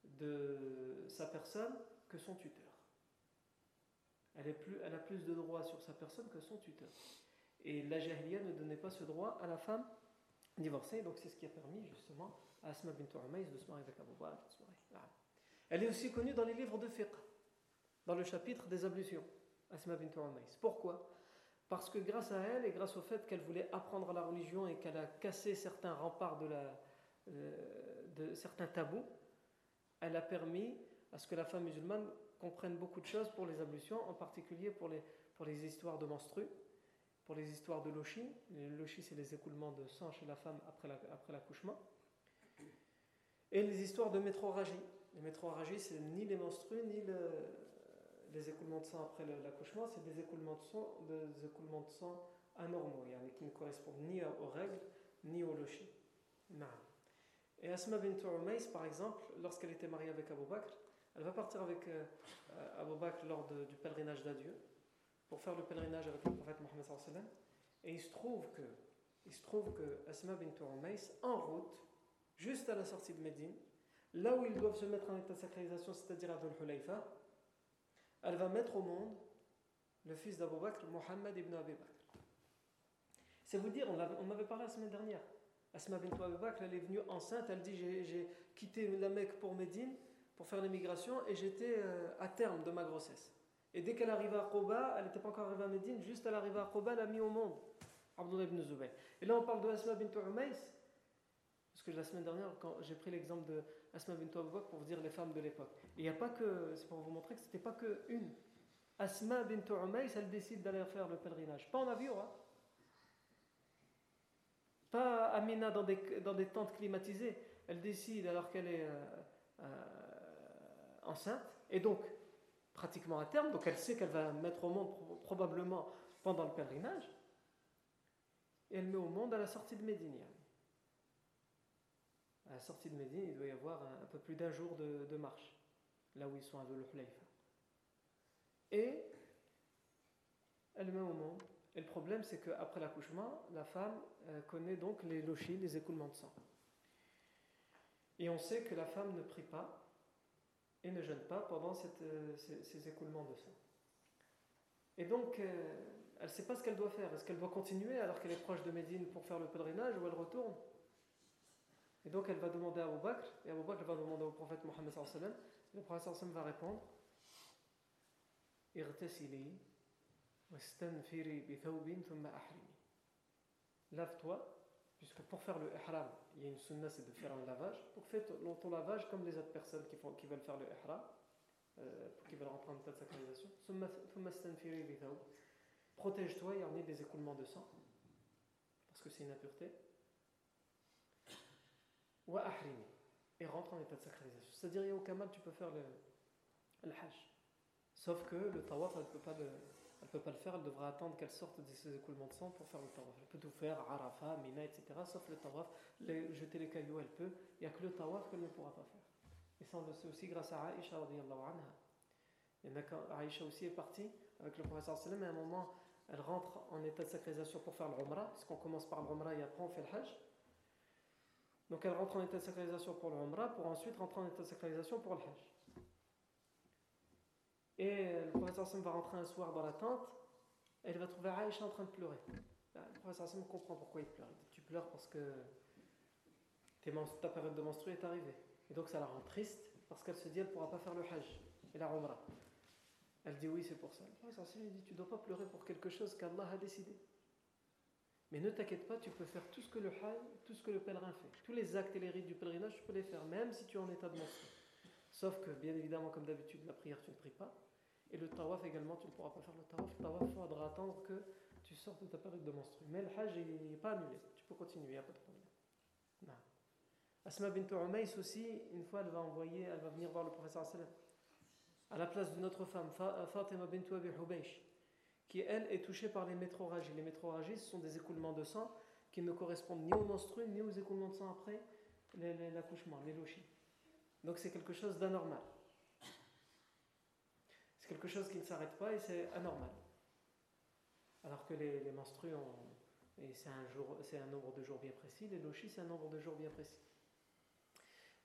de sa personne que son tuteur. Elle, plus, a plus de droits sur sa personne que son tuteur. Et la jahiliya ne donnait pas ce droit à la femme divorcée, donc c'est ce qui a permis justement à Asma bint Umays de se marier avec Abu Bakr. Elle est aussi connue dans les livres de fiqh, dans le chapitre des ablutions, Asma bint Umays. Pourquoi? Parce que grâce à elle et grâce au fait qu'elle voulait apprendre la religion et qu'elle a cassé certains remparts euh, de certains tabous, elle a permis à ce que la femme musulmane comprenne beaucoup de choses pour les ablutions, en particulier pour les, pour les histoires de menstrues, pour les histoires de lochi. Les lochi, c'est les écoulements de sang chez la femme après l'accouchement. et les histoires de métroragie. Les métroragies, c'est ni les menstrues, ni les écoulements de sang après l'accouchement, c'est des écoulements de sang, anormaux, qui ne correspondent ni aux règles, ni au lochi. Et Asma bint Umays, par exemple, lorsqu'elle était mariée avec Abu Bakr, elle va partir avec euh, Abu Bakr lors du pèlerinage d'adieu pour faire le pèlerinage avec le prophète Mohammed et il se trouve que il se trouve que Asma bint Umays en route juste à la sortie de Médine là où ils doivent se mettre en état de sacralisation c'est-à-dire à Dhul Hulayfa elle va mettre au monde le fils d'Abu Bakr Mohammed ibn Abi Bakr. C'est vous dire on, on avait parlé la semaine dernière. Asma bint Abi Bakr elle est venue enceinte elle dit j'ai quitté la Mecque pour Médine pour faire l'immigration et j'étais euh, à terme de ma grossesse. Et dès qu'elle arriva à Quba, elle n'était pas encore arrivée à Médine, juste à l'arrivée à Quba, elle a mis au monde Abdullah ibn Zubayr. Et là, on parle de Asma bint parce que la semaine dernière, quand j'ai pris l'exemple de Asma bint Abu pour vous dire les femmes de l'époque. Il n'y a pas que, c'est pour vous montrer que ce n'était pas que une. Asma bint Umays, elle décide d'aller faire le pèlerinage. Pas en avion, hein. Pas Amina dans des, dans des tentes climatisées. Elle décide alors qu'elle est euh, euh, enceinte. Et donc, pratiquement à terme, donc elle sait qu'elle va mettre au monde probablement pendant le pèlerinage, et elle met au monde à la sortie de Médine. À la sortie de Médine, il doit y avoir un, peu plus d'un jour de, marche, là où ils sont à Dhul Et elle met au monde. Et le problème, c'est qu'après l'accouchement, la femme euh, connaît donc les lochis, les écoulements de sang. Et on sait que la femme ne prie pas et ne jeûne pas pendant euh, ces, écoulements de sang. Et donc, euh, elle ne sait pas ce qu'elle doit faire. Est-ce qu'elle doit continuer alors qu'elle est proche de Médine pour faire le pèlerinage ou elle retourne? Et donc, elle va demander à Abu Bakr, et Abu Bakr va demander au prophète Mohammed sallam, le prophète sallam va répondre Lave-toi Puisque pour faire le ihram, il y a une sunna, c'est de faire un lavage. Donc fais ton lavage comme les autres personnes qui veulent faire le ihram, euh, qui veulent rentrer en état de sacralisation. Protège-toi, il y en a des écoulements de sang, parce que c'est une impureté. Et rentre en état de sacralisation. C'est-à-dire, il y a aucun mal, tu peux faire le, le hajj. Sauf que le tawaf, elle ne peut pas le peut pas le faire, elle devra attendre qu'elle sorte de ses écoulements de sang pour faire le tawaf. Elle peut tout faire, Arafat, Mina, etc., sauf le tawaf. jeter les cailloux, elle peut. Il n'y a que le tawaf qu'elle ne pourra pas faire. Et ça, on le sait aussi grâce à Aïcha. Il y en aussi est partie avec le professeur sallam, et à un moment, elle rentre en état de sacralisation pour faire le Umrah, parce qu'on commence par le Umrah et après on fait le Hajj. Donc elle rentre en état de sacralisation pour le Umrah, pour ensuite rentrer en état de sacralisation pour le Hajj. Et le professeur Hassan va rentrer un soir dans la tente et il va trouver Aïcha en train de pleurer. Le professeur Hassan comprend pourquoi il pleure. Il dit Tu pleures parce que ta période de menstru est arrivée. Et donc ça la rend triste parce qu'elle se dit Elle ne pourra pas faire le Hajj et la Umrah. Elle dit Oui, c'est pour ça. Le professeur Hassan dit Tu ne dois pas pleurer pour quelque chose qu'Allah a décidé. Mais ne t'inquiète pas, tu peux faire tout ce que le Hajj, tout ce que le pèlerin fait. Tous les actes et les rites du pèlerinage, tu peux les faire, même si tu es en état de menstru. Sauf que, bien évidemment, comme d'habitude, la prière, tu ne pries pas. Et le tawaf également, tu ne pourras pas faire le tawaf. Le tawaf, il faudra attendre que tu sortes de ta période de menstru. Mais le hajj n'est pas annulé. Tu peux continuer, il n'y a pas de problème. Asma bint Umays aussi, une fois, elle va envoyer, elle va venir voir le professeur à la place d'une autre femme, Fatima bint Abi qui elle est touchée par les métroragies. Les métroragies, ce sont des écoulements de sang qui ne correspondent ni au menstru ni aux écoulements de sang après l'accouchement, les lochis. Donc c'est quelque chose d'anormal. C'est quelque chose qui ne s'arrête pas et c'est anormal. Alors que les, menstrues, c'est un, nombre de jours bien précis, les lochis, c'est un nombre de jours bien précis.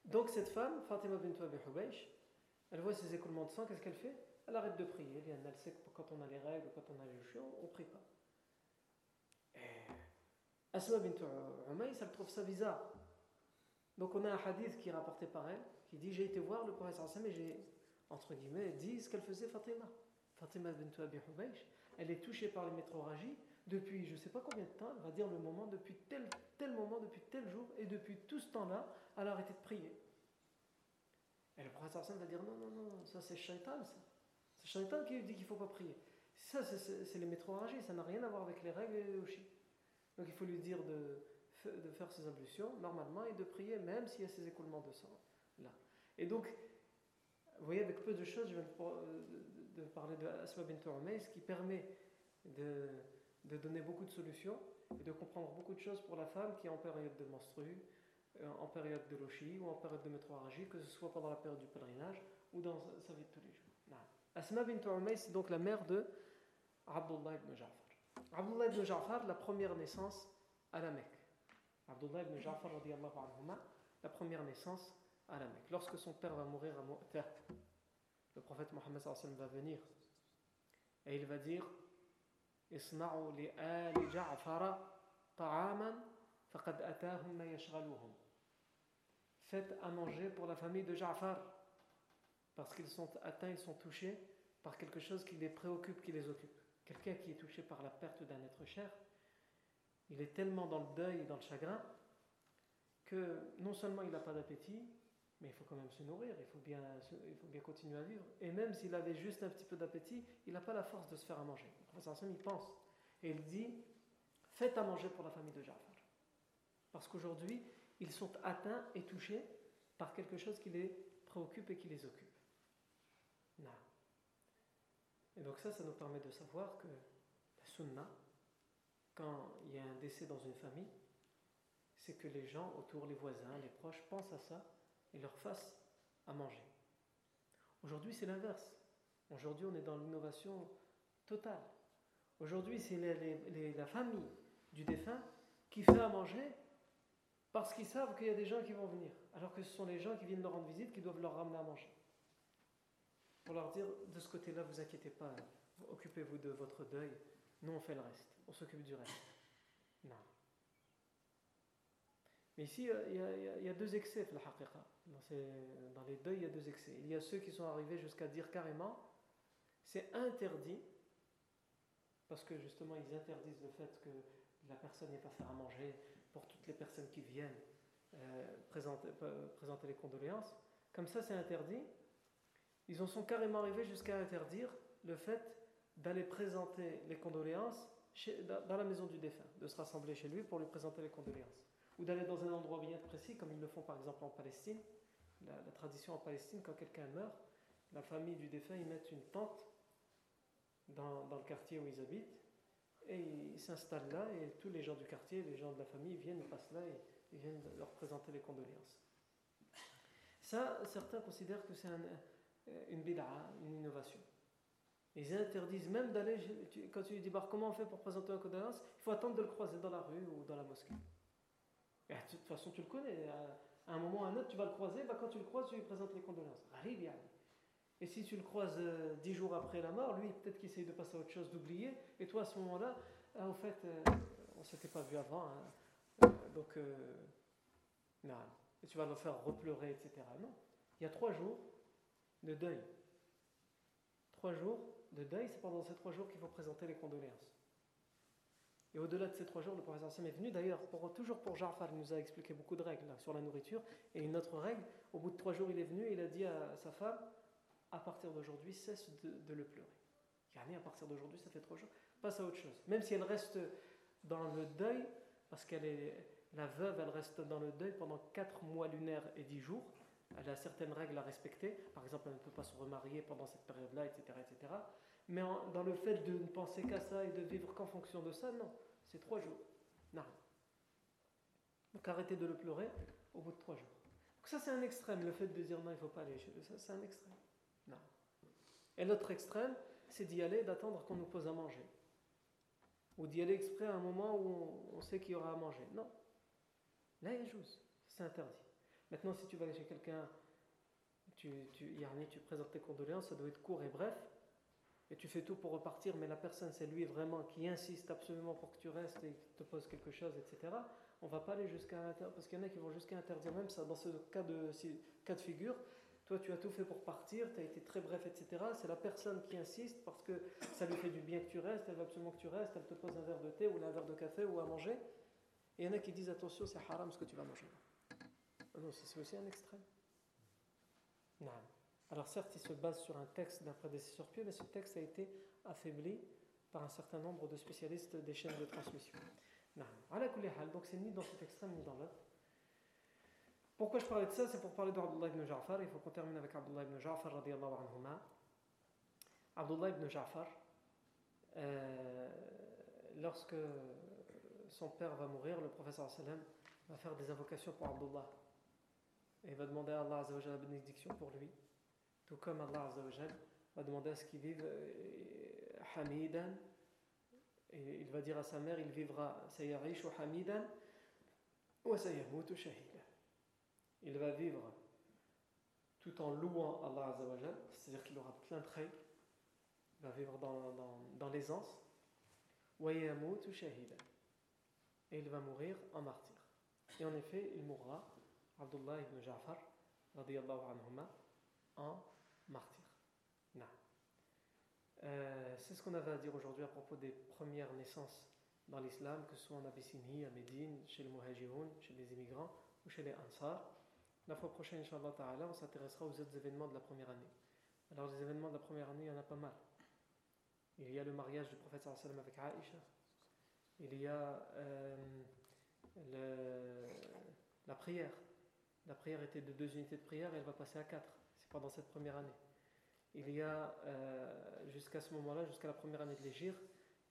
Donc cette femme, Fatima bint Abi elle voit ses écoulements de sang, qu'est-ce qu'elle fait? Elle arrête de prier. Elle sait que quand on a les règles, quand on a les lochis, on ne prie pas. Et Asma bint Umays, elle trouve ça bizarre. Donc on a un hadith qui est rapporté par elle, qui dit J'ai été voir le prophète et j'ai, entre guillemets, dit ce qu'elle faisait Fatima. Fatima bint Abi elle est touchée par les métroragies depuis je ne sais pas combien de temps, elle va dire le moment, depuis tel, tel moment, depuis tel jour, et depuis tout ce temps-là, elle a arrêté de prier. Et le prophète va dire non, non, non, ça c'est shaitan, ça. C'est shaitan qui dit qu'il ne faut pas prier. Ça, c'est les métroragies, ça n'a rien à voir avec les règles et les. Donc il faut lui dire de, de faire ses ablutions normalement et de prier même s'il y a ces écoulements de sang là. Et donc, vous voyez, avec peu de choses, je viens de, parler de Asma bint ce qui permet de, de, donner beaucoup de solutions et de comprendre beaucoup de choses pour la femme qui est en période de menstru, euh, en période de lochi ou en période de métroragie, que ce soit pendant la période du pèlerinage ou dans sa vie de tous les jours. Asma bint Umays, c'est donc la mère de Abdullah ibn Ja'far. Abdullah ibn Ja'far, la première naissance à la Mecque. Abdullah ibn Ja'far, la première naissance à la Mecque. Lorsque son père va mourir à Mu'tah, le prophète Mohammed va venir et il va dire ta'aman faqad atahum ma yashghaluhum. Faites à manger pour la famille de Ja'far parce qu'ils sont atteints, ils sont touchés par quelque chose qui les préoccupe, qui les occupe. Quelqu'un qui est touché par la perte d'un être cher, il est tellement dans le deuil et dans le chagrin que non seulement il n'a pas d'appétit, mais il faut quand même se nourrir, il faut bien, il faut bien continuer à vivre. Et même s'il avait juste un petit peu d'appétit, il n'a pas la force de se faire à manger. Le professeur il pense. Et il dit Faites à manger pour la famille de Ja'far. Parce qu'aujourd'hui, ils sont atteints et touchés par quelque chose qui les préoccupe et qui les occupe. Et donc, ça, ça nous permet de savoir que la sunna, quand il y a un décès dans une famille, c'est que les gens autour, les voisins, les proches, pensent à ça et leur fassent à manger. Aujourd'hui, c'est l'inverse. Aujourd'hui, on est dans l'innovation totale. Aujourd'hui, c'est la famille du défunt qui fait à manger parce qu'ils savent qu'il y a des gens qui vont venir, alors que ce sont les gens qui viennent leur rendre visite qui doivent leur ramener à manger. Pour leur dire, de ce côté-là, vous inquiétez pas, occupez-vous de votre deuil, nous on fait le reste, on s'occupe du reste. Non. Mais ici, il y, a, deux excès, dans, dans les deuils, il y a deux excès. Il y a ceux qui sont arrivés jusqu'à dire carrément, c'est interdit, parce que justement, ils interdisent le fait que la personne n'ait pas faire à manger pour toutes les personnes qui viennent euh, euh, présenter les condoléances. Comme ça, c'est interdit. Ils en sont carrément arrivés jusqu'à interdire le fait d'aller présenter les condoléances dans la maison du défunt, de se rassembler chez lui pour lui présenter les condoléances ou d'aller dans un endroit bien précis, comme ils le font par exemple en Palestine. La, tradition en Palestine, quand quelqu'un meurt, la famille du défunt, ils mettent une tente dans, le quartier où ils habitent, et ils s'installent là, et tous les gens du quartier, les gens de la famille viennent, passent là, et viennent leur présenter les condoléances. Ça, certains considèrent que c'est une bid'a, une innovation. Ils interdisent même d'aller, quand tu dis, comment on fait pour présenter une condoléance Il faut attendre de le croiser dans la rue ou dans la mosquée. Et de toute façon, tu le connais. À un moment ou à un autre, tu vas le croiser. Bah, quand tu le croises, tu lui présentes les condoléances. Et si tu le croises euh, dix jours après la mort, lui, peut-être qu'il essaye de passer à autre chose, d'oublier. Et toi, à ce moment-là, en ah, fait, euh, on ne s'était pas vu avant. Hein. Euh, donc, non. Et tu vas le faire repleurer, etc. Non. Il y a trois jours de deuil. Trois jours de deuil, c'est pendant ces trois jours qu'il faut présenter les condoléances. Et au-delà de ces trois jours, le professeur Sam est venu. D'ailleurs, toujours pour Ja'far, il nous a expliqué beaucoup de règles sur la nourriture. Et une autre règle, au bout de trois jours, il est venu et il a dit à sa femme à partir d'aujourd'hui, cesse de, le pleurer. Il à partir d'aujourd'hui, ça fait trois jours, passe à autre chose. Même si elle reste dans le deuil, parce qu'elle est la veuve, elle reste dans le deuil pendant quatre mois lunaires et dix jours. Elle a certaines règles à respecter. Par exemple, elle ne peut pas se remarier pendant cette période-là, etc., etc. Mais dans le fait de ne penser qu'à ça et de vivre qu'en fonction de ça, non. C'est trois jours. Non. Donc arrêtez de le pleurer au bout de trois jours. Donc ça c'est un extrême, le fait de dire non, il ne faut pas aller chez eux, ça c'est un extrême. Non. Et l'autre extrême, c'est d'y aller, d'attendre qu'on nous pose à manger. Ou d'y aller exprès à un moment où on, sait qu'il y aura à manger. Non. Là, il y a C'est interdit. Maintenant, si tu vas chez quelqu'un, tu, tu, tu présentes tes condoléances, ça doit être court et bref, et tu fais tout pour repartir, mais la personne, c'est lui vraiment qui insiste absolument pour que tu restes et te pose quelque chose, etc. On va pas aller jusqu'à parce qu'il y en a qui vont jusqu'à interdire même ça. Dans ce cas de, cas de figure, toi, tu as tout fait pour partir, tu as été très bref, etc. C'est la personne qui insiste parce que ça lui fait du bien que tu restes, elle veut absolument que tu restes, elle te pose un verre de thé ou un verre de café ou à manger. Et il y en a qui disent attention, c'est haram ce que tu vas manger. Ah non, c'est aussi un extrême. Non. Alors certes, il se base sur un texte d'un prédécesseur pieux, mais ce texte a été affaibli par un certain nombre de spécialistes des chaînes de transmission. Non. Donc c'est ni dans cet extrême ni dans l'autre. Pourquoi je parlais de ça? C'est pour parler d'Abdullah ibn Ja'far. Il faut qu'on termine avec Abdullah ibn Ja'far. Abdullah ibn Ja'far, euh, lorsque son père va mourir, le professeur va faire des invocations pour Abdullah. Et va demander à Allah la bénédiction pour lui. Tout comme Allah va demander à ce qu'il vive euh, hamidan. Et il va dire à sa mère, il vivra sayarishu hamidan wa sayamutu shahidan il va vivre tout en louant Allah Azzawajal, c'est-à-dire qu'il aura plein traits, il va vivre dans, dans, dans l'aisance, et il va mourir en martyr. Et en effet, il mourra, Abdullah ibn Ja'far, anhuma, en martyr. Euh, c'est ce qu'on avait à dire aujourd'hui à propos des premières naissances dans l'islam, que ce soit en Abyssinie, à Médine, chez les Muhajiroun, chez les immigrants ou chez les Ansar. La fois prochaine, Inch'Allah Ta'ala, on s'intéressera aux autres événements de la première année. Alors, les événements de la première année, il y en a pas mal. Il y a le mariage du prophète sallam avec Aïcha. Il y a euh, la prière. La prière était de deux unités de prière et elle va passer à quatre. C'est pendant cette première année. Il y a, euh, jusqu'à ce moment-là, jusqu'à la première année de l'Égir,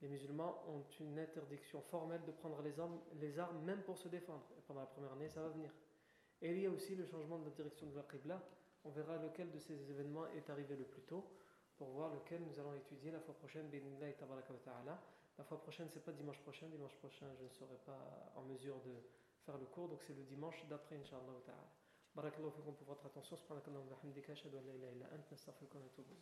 les musulmans ont une interdiction formelle de prendre les armes, les armes même pour se défendre. Pendant la première année, ça va venir. Et il y a aussi le changement de la direction de la Qibla. On verra lequel de ces événements est arrivé le plus tôt pour voir lequel nous allons étudier la fois prochaine. La fois prochaine, c'est pas dimanche prochain. Dimanche prochain, je ne serai pas en mesure de faire le cours, donc c'est le dimanche d'après, Inch'Allah. Barakallahu fikum pour votre attention. Subhanakallahu wa bihamdika. Ashhadu an la ilaha illa anta, nastaghfiruka wa natubu